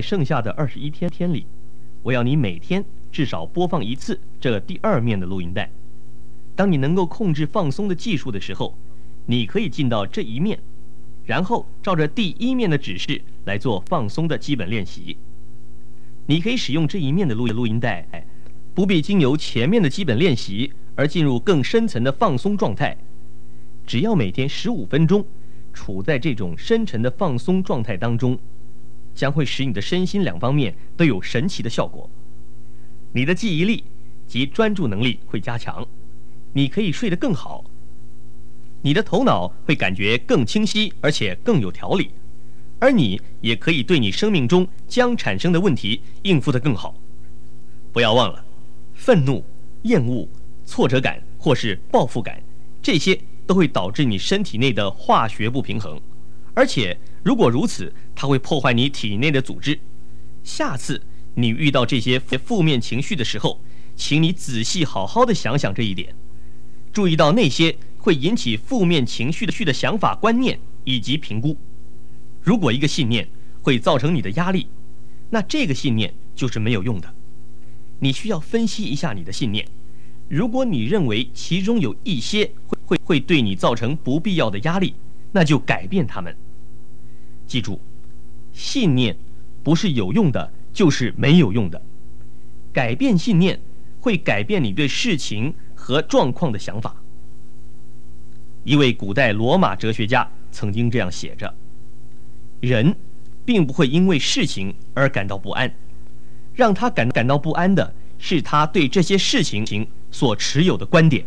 剩下的二十一天天里，我要你每天至少播放一次这第二面的录音带。当你能够控制放松的技术的时候，你可以进到这一面，然后照着第一面的指示来做放松的基本练习。你可以使用这一面的录音录音带，不必经由前面的基本练习而进入更深层的放松状态。只要每天十五分钟，处在这种深沉的放松状态当中，将会使你的身心两方面都有神奇的效果。你的记忆力及专注能力会加强，你可以睡得更好，你的头脑会感觉更清晰，而且更有条理，而你也可以对你生命中将产生的问题应付得更好。不要忘了，愤怒、厌恶、挫折感或是报复感，这些。都会导致你身体内的化学不平衡，而且如果如此，它会破坏你体内的组织。下次你遇到这些负面情绪的时候，请你仔细好好的想想这一点，注意到那些会引起负面情绪的绪的想法、观念以及评估。如果一个信念会造成你的压力，那这个信念就是没有用的。你需要分析一下你的信念。如果你认为其中有一些会会会对你造成不必要的压力，那就改变它们。记住，信念不是有用的，就是没有用的。改变信念会改变你对事情和状况的想法。一位古代罗马哲学家曾经这样写着：“人并不会因为事情而感到不安，让他感感到不安的是他对这些事情。”所持有的观点，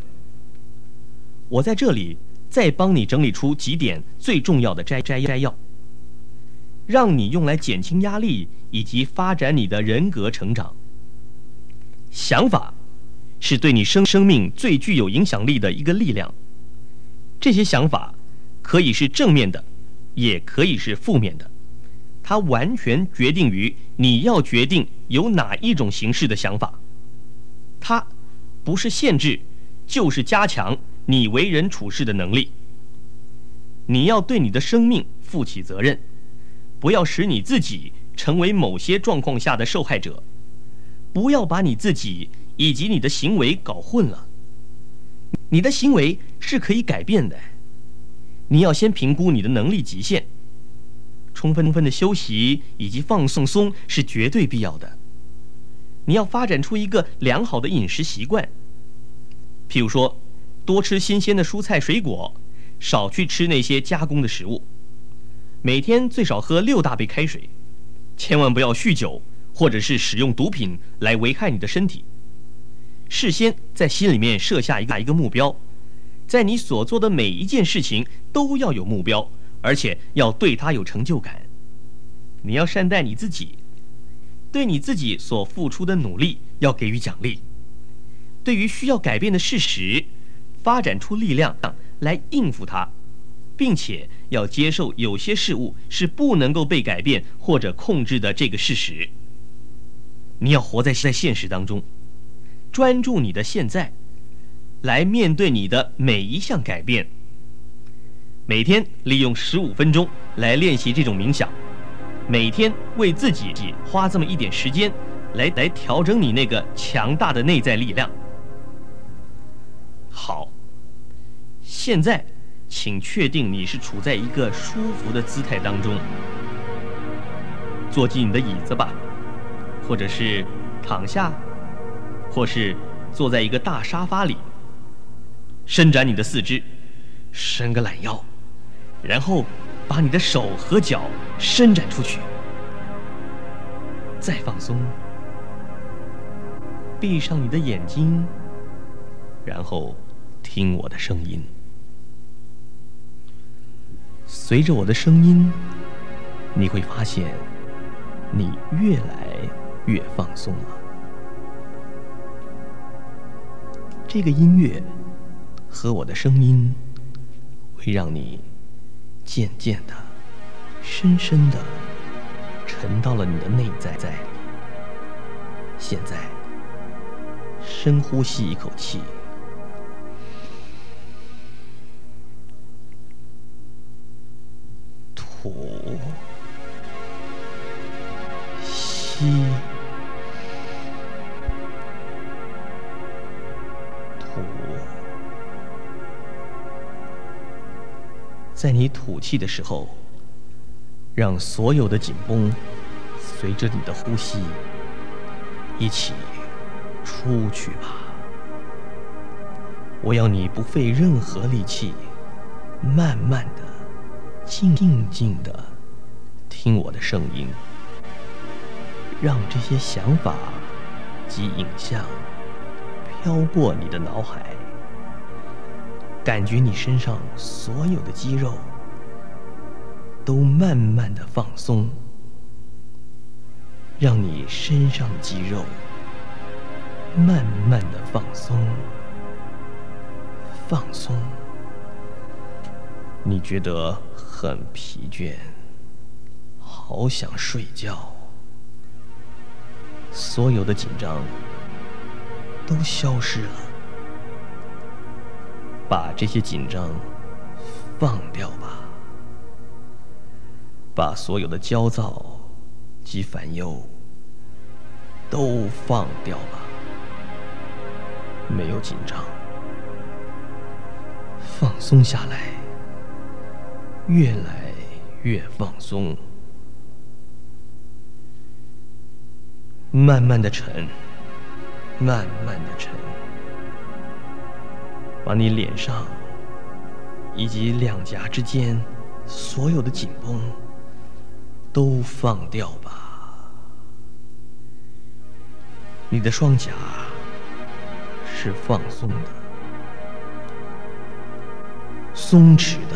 我在这里再帮你整理出几点最重要的摘摘摘要，让你用来减轻压力以及发展你的人格成长。想法是对你生生命最具有影响力的一个力量，这些想法可以是正面的，也可以是负面的，它完全决定于你要决定有哪一种形式的想法，它。不是限制，就是加强你为人处事的能力。你要对你的生命负起责任，不要使你自己成为某些状况下的受害者，不要把你自己以及你的行为搞混了。你的行为是可以改变的，你要先评估你的能力极限，充分分的休息以及放松松是绝对必要的。你要发展出一个良好的饮食习惯，譬如说，多吃新鲜的蔬菜水果，少去吃那些加工的食物，每天最少喝六大杯开水，千万不要酗酒或者是使用毒品来危害你的身体。事先在心里面设下一个一个目标，在你所做的每一件事情都要有目标，而且要对他有成就感。你要善待你自己。对你自己所付出的努力要给予奖励，对于需要改变的事实，发展出力量来应付它，并且要接受有些事物是不能够被改变或者控制的这个事实。你要活在在现实当中，专注你的现在，来面对你的每一项改变。每天利用十五分钟来练习这种冥想。每天为自己花这么一点时间，来来调整你那个强大的内在力量。好，现在请确定你是处在一个舒服的姿态当中，坐进你的椅子吧，或者是躺下，或是坐在一个大沙发里，伸展你的四肢，伸个懒腰，然后。把你的手和脚伸展出去，再放松，闭上你的眼睛，然后听我的声音。随着我的声音，你会发现你越来越放松了。这个音乐和我的声音会让你。渐渐的，深深的沉到了你的内在在。现在，深呼吸一口气，吐气的时候，让所有的紧绷随着你的呼吸一起出去吧。我要你不费任何力气，慢慢的、静静的听我的声音，让这些想法及影像飘过你的脑海，感觉你身上所有的肌肉都慢慢的放松，让你身上的肌肉慢慢的放松。放松，你觉得很疲倦，好想睡觉，所有的紧张都消失了，把这些紧张放掉吧，把所有的焦躁及烦忧都放掉吧，没有紧张。放松下来，越来越放松，慢慢的沉，慢慢的沉，把你脸上以及两颊之间所有的紧绷都放掉吧。你的双颊是放松的。松弛的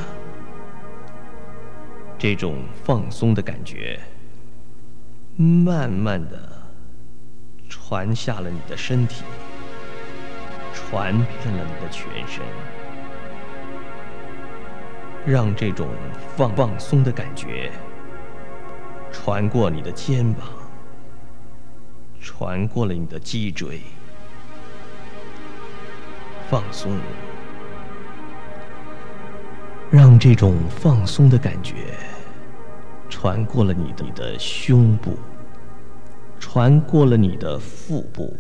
这种放松的感觉，慢慢的传下了你的身体，传遍了你的全身，让这种放放松的感觉传过你的肩膀，传过了你的脊椎，放松。让这种放松的感觉传过了你的你的胸部，传过了你的腹部，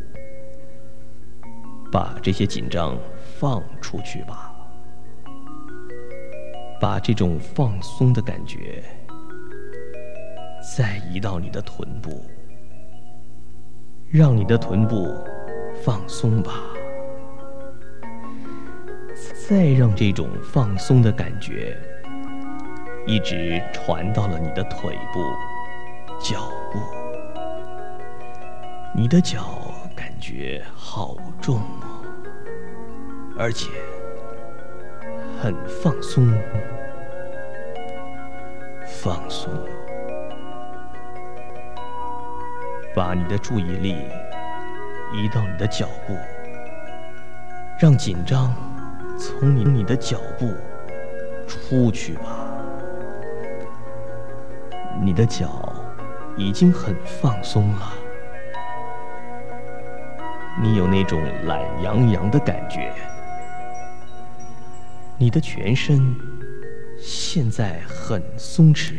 把这些紧张放出去吧。把这种放松的感觉再移到你的臀部，让你的臀部放松吧。再让这种放松的感觉一直传到了你的腿部、脚部，你的脚感觉好重哦，而且很放松，放松，把你的注意力移到你的脚步，让紧张。从你你的脚步出去吧，你的脚已经很放松了，你有那种懒洋洋的感觉，你的全身现在很松弛，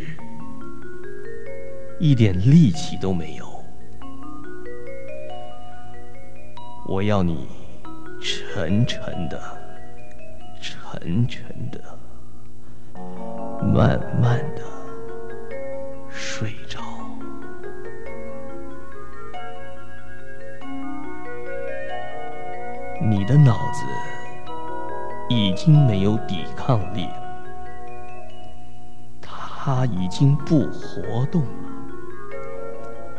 一点力气都没有。我要你沉沉的。沉沉的，慢慢的睡着。你的脑子已经没有抵抗力了，它已经不活动了，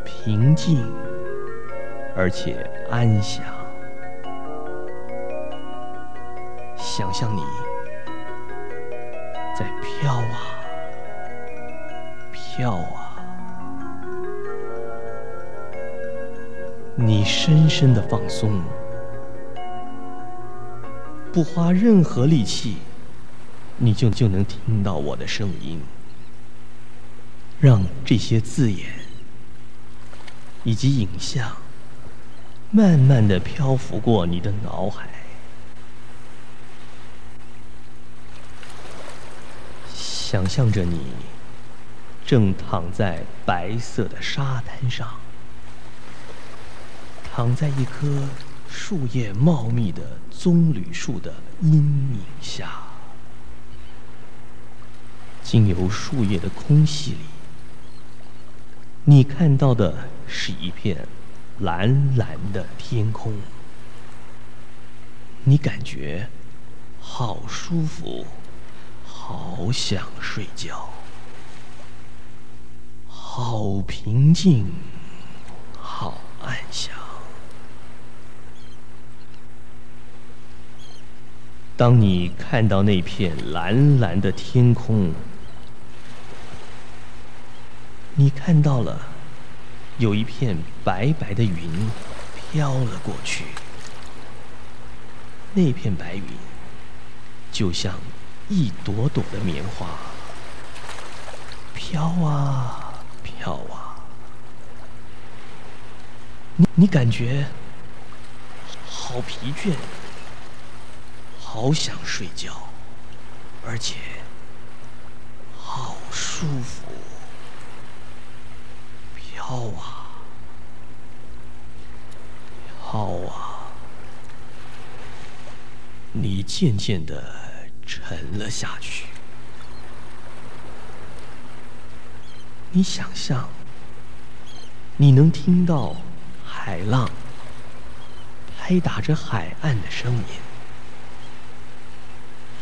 平静而且安详。想象你在飘啊飘啊，你深深的放松，不花任何力气，你就就能听到我的声音，让这些字眼以及影像慢慢的漂浮过你的脑海。想象着你正躺在白色的沙滩上，躺在一棵树叶茂密的棕榈树的阴影下，经由树叶的空隙里，你看到的是一片蓝蓝的天空。你感觉好舒服，好想睡觉，好平静，好安详。当你看到那片蓝蓝的天空，你看到了有一片白白的云飘了过去。那片白云就像一朵朵的棉花，飘啊飘啊。你你感觉好疲倦，好想睡觉，而且好舒服，飘啊飘啊。你渐渐的沉了下去。你想象，你能听到海浪拍打着海岸的声音，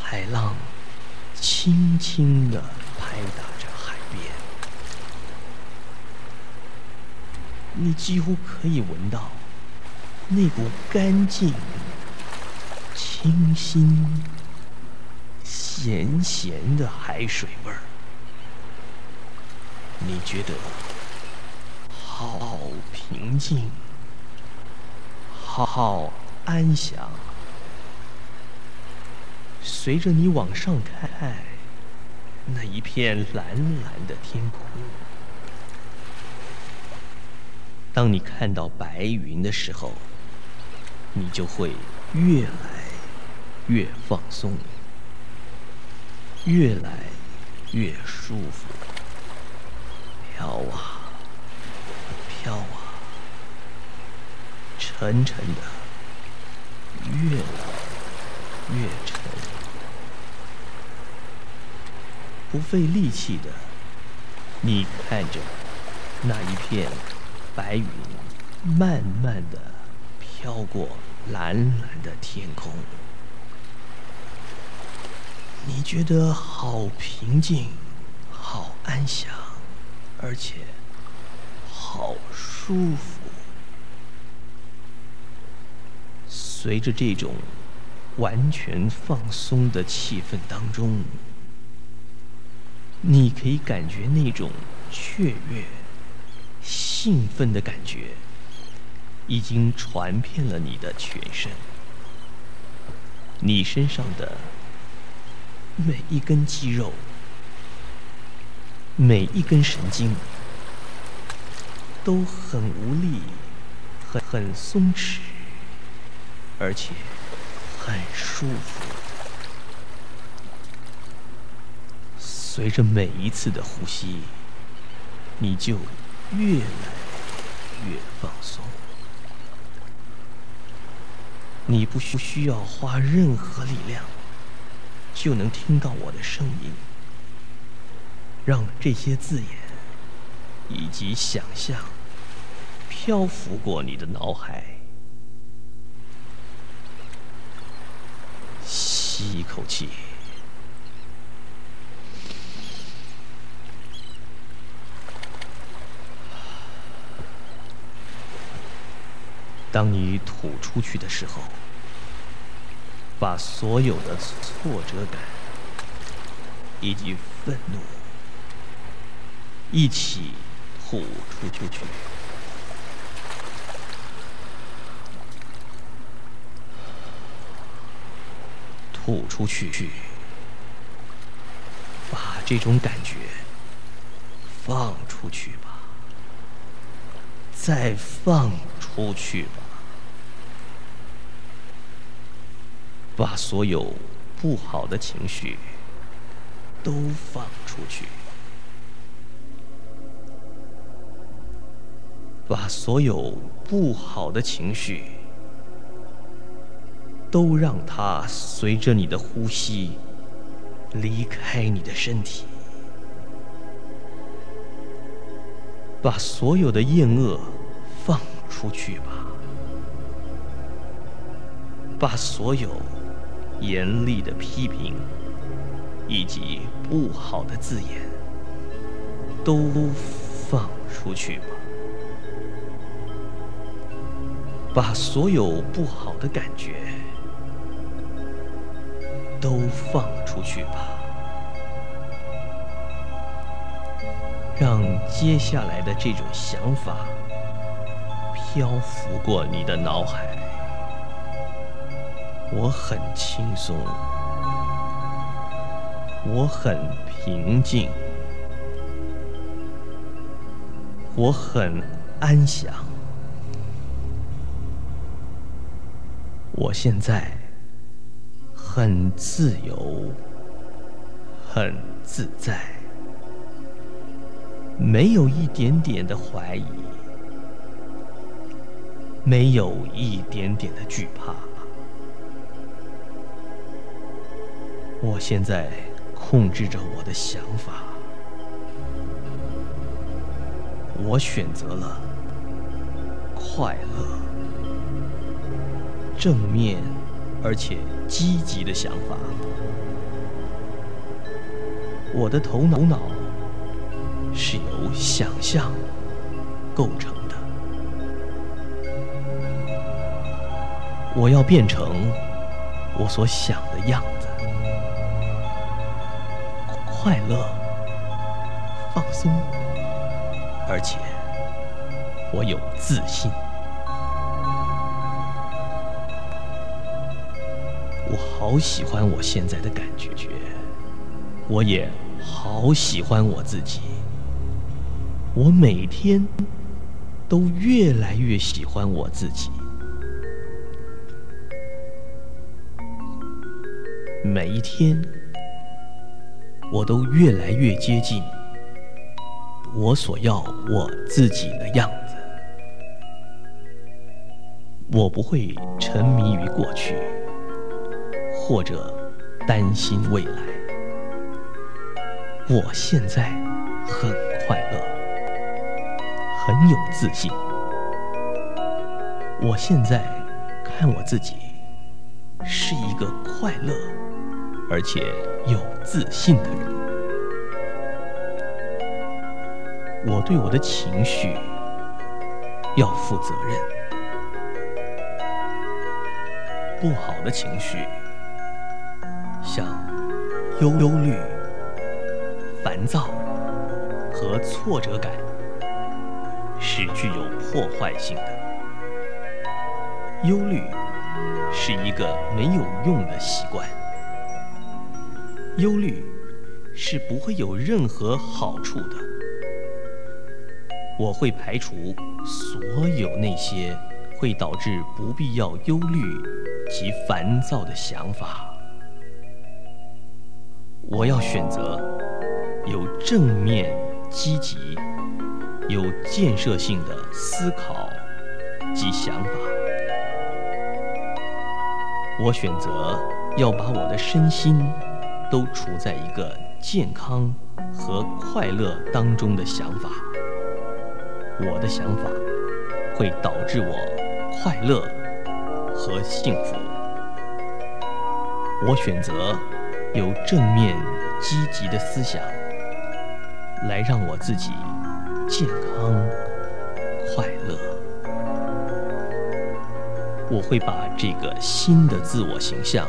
海浪轻轻的拍打着海边，你几乎可以闻到那股干净。清新、咸咸的海水味儿，你觉得好平静，好安详。随着你往上看，那一片蓝蓝的天空，当你看到白云的时候，你就会越来。越放松，越来越舒服，飘啊飘啊，沉沉的，越来越沉，不费力气的，你看着那一片白云，慢慢的飘过蓝蓝的天空。你觉得好平静，好安详，而且好舒服。随着这种完全放松的气氛当中，你可以感觉那种雀跃、兴奋的感觉已经传遍了你的全身，你身上的。每一根肌肉，每一根神经，都很无力，很很松弛，而且很舒服。随着每一次的呼吸，你就越来越放松。你不需需要花任何力量。就能听到我的声音，让这些字眼以及想象漂浮过你的脑海。吸一口气，当你吐出去的时候。把所有的挫折感以及愤怒一起吐出去，吐出去，把这种感觉放出去吧，再放出去吧。把所有不好的情绪都放出去，把所有不好的情绪都让它随着你的呼吸离开你的身体，把所有的厌恶放出去吧，把所有严厉的批评以及不好的字眼都放出去吧。把所有不好的感觉都放出去吧，让接下来的这种想法漂浮过你的脑海。我很轻松，我很平静，我很安详。我现在很自由，很自在，没有一点点的怀疑，没有一点点的惧怕。我现在控制着我的想法，我选择了快乐。正面而且积极的想法，我的头脑是由想象构成的。我要变成我所想的样子，快乐、放松，而且我有自信。我好喜欢我现在的感觉，我也好喜欢我自己。我每天都越来越喜欢我自己，每一天我都越来越接近我所要我自己的样子。我不会沉迷于过去。或者担心未来，我现在很快乐，很有自信。我现在看我自己是一个快乐而且有自信的人。我对我的情绪要负责任，不好的情绪。像忧忧虑、烦躁和挫折感，是具有破坏性的。忧虑是一个没有用的习惯，忧虑是不会有任何好处的。我会排除所有那些会导致不必要忧虑及烦躁的想法。我要选择有正面、积极、有建设性的思考及想法。我选择要把我的身心都处在一个健康和快乐当中的想法。我的想法会导致我快乐和幸福。我选择。有正面、积极的思想，来让我自己健康、快乐。我会把这个新的自我形象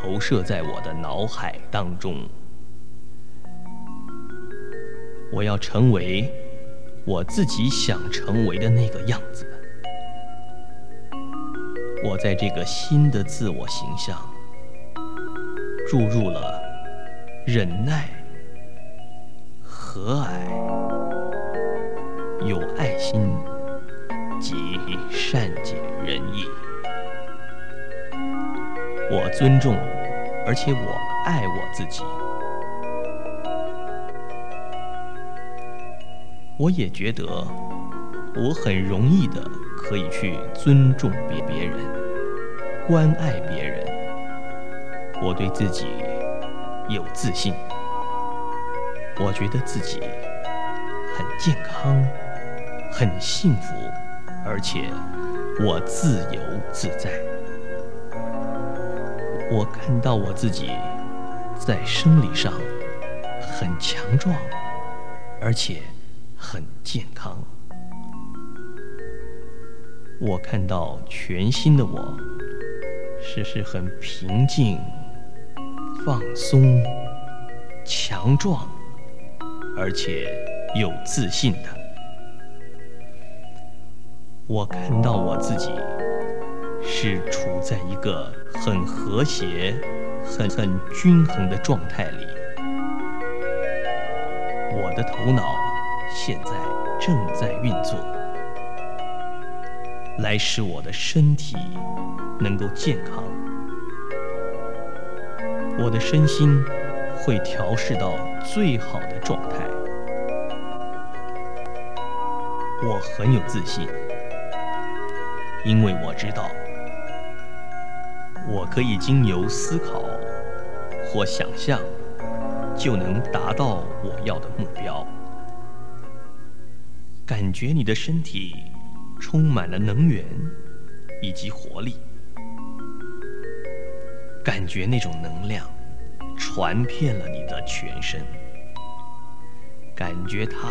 投射在我的脑海当中。我要成为我自己想成为的那个样子。我在这个新的自我形象。注入了忍耐、和蔼、有爱心及善解人意。我尊重，而且我爱我自己。我也觉得我很容易的可以去尊重别别人，关爱别人。我对自己有自信，我觉得自己很健康，很幸福，而且我自由自在。我看到我自己在生理上很强壮，而且很健康。我看到全新的我是是很平静、放松、强壮，而且有自信的。我看到我自己是处在一个很和谐、很很均衡的状态里。我的头脑现在正在运作。来使我的身体能够健康，我的身心会调试到最好的状态。我很有自信，因为我知道，可以经由思考或想象，就能达到我要的目标。感觉你的身体。充满了能源以及活力，感觉那种能量传遍了你的全身，感觉它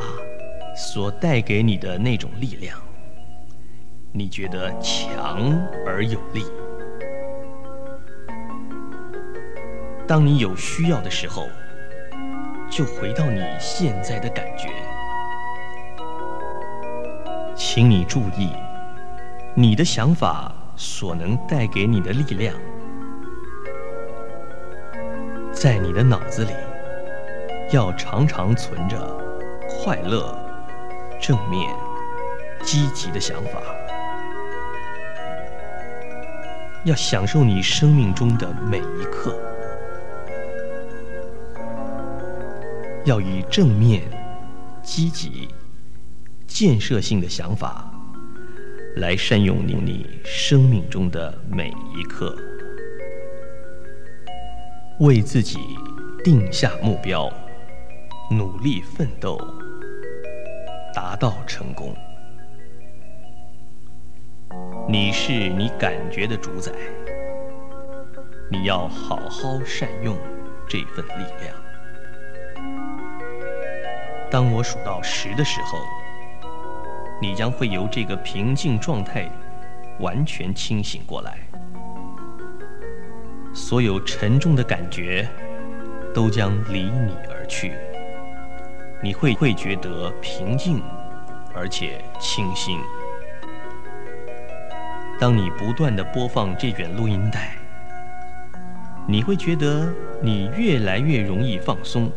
所带给你的那种力量，你觉得强而有力。当你有需要的时候，就回到你现在的感觉。请你注意，你的想法所能带给你的力量，在你的脑子里要常常存着快乐、正面、积极的想法，要享受你生命中的每一刻，要以正面、积极。建设性的想法，来善用你你生命中的每一刻，为自己定下目标，努力奋斗，达到成功。你是你感觉的主宰，你要好好善用这份力量。当我数到十的时候。你将会由这个平静状态完全清醒过来，所有沉重的感觉都将离你而去，你会会觉得平静而且清新。当你不断的播放这卷录音带，你会觉得你越来越容易放松。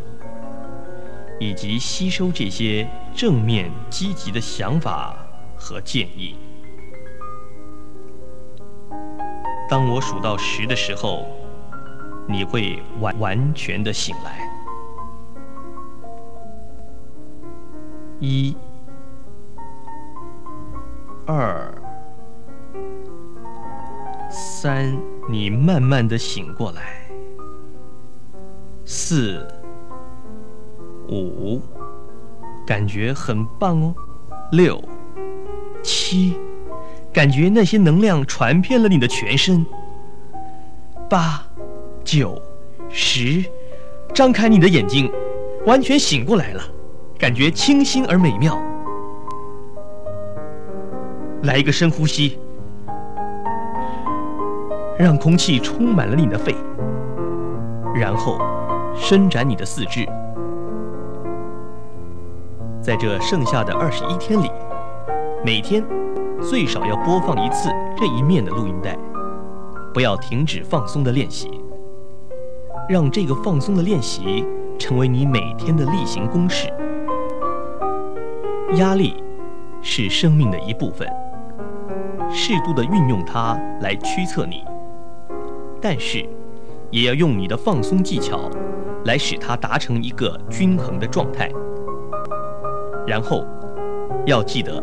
以及吸收这些正面积极的想法和建议。当我数到十的时候，你会完完全的醒来。一、二、三，你慢慢的醒过来。四。五，感觉很棒哦。六，七，感觉那些能量传遍了你的全身。八，九，十，张开你的眼睛，完全醒过来了，感觉清新而美妙。来一个深呼吸，让空气充满了你的肺，然后伸展你的四肢。在这剩下的二十一天里，每天最少要播放一次这一面的录音带，不要停止放松的练习。让这个放松的练习成为你每天的例行公事。压力是生命的一部分，适度的运用它来驱策你，但是也要用你的放松技巧来使它达成一个均衡的状态。然后，要记得，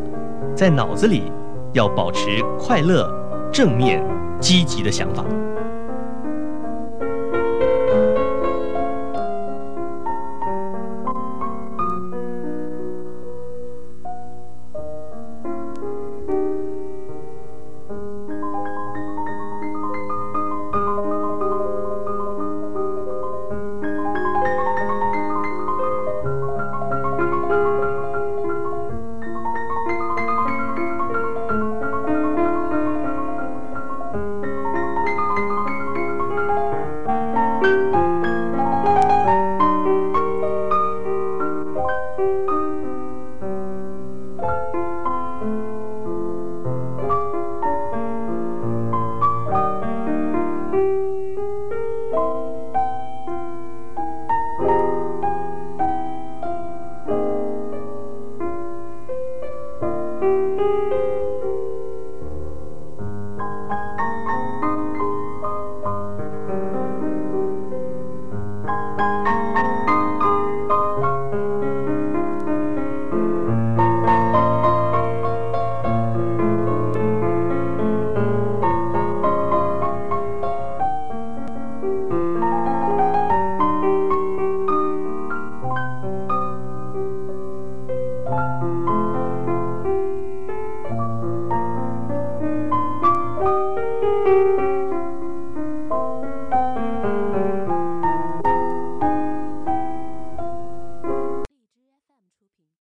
在脑子里要保持快乐、正面、积极的想法。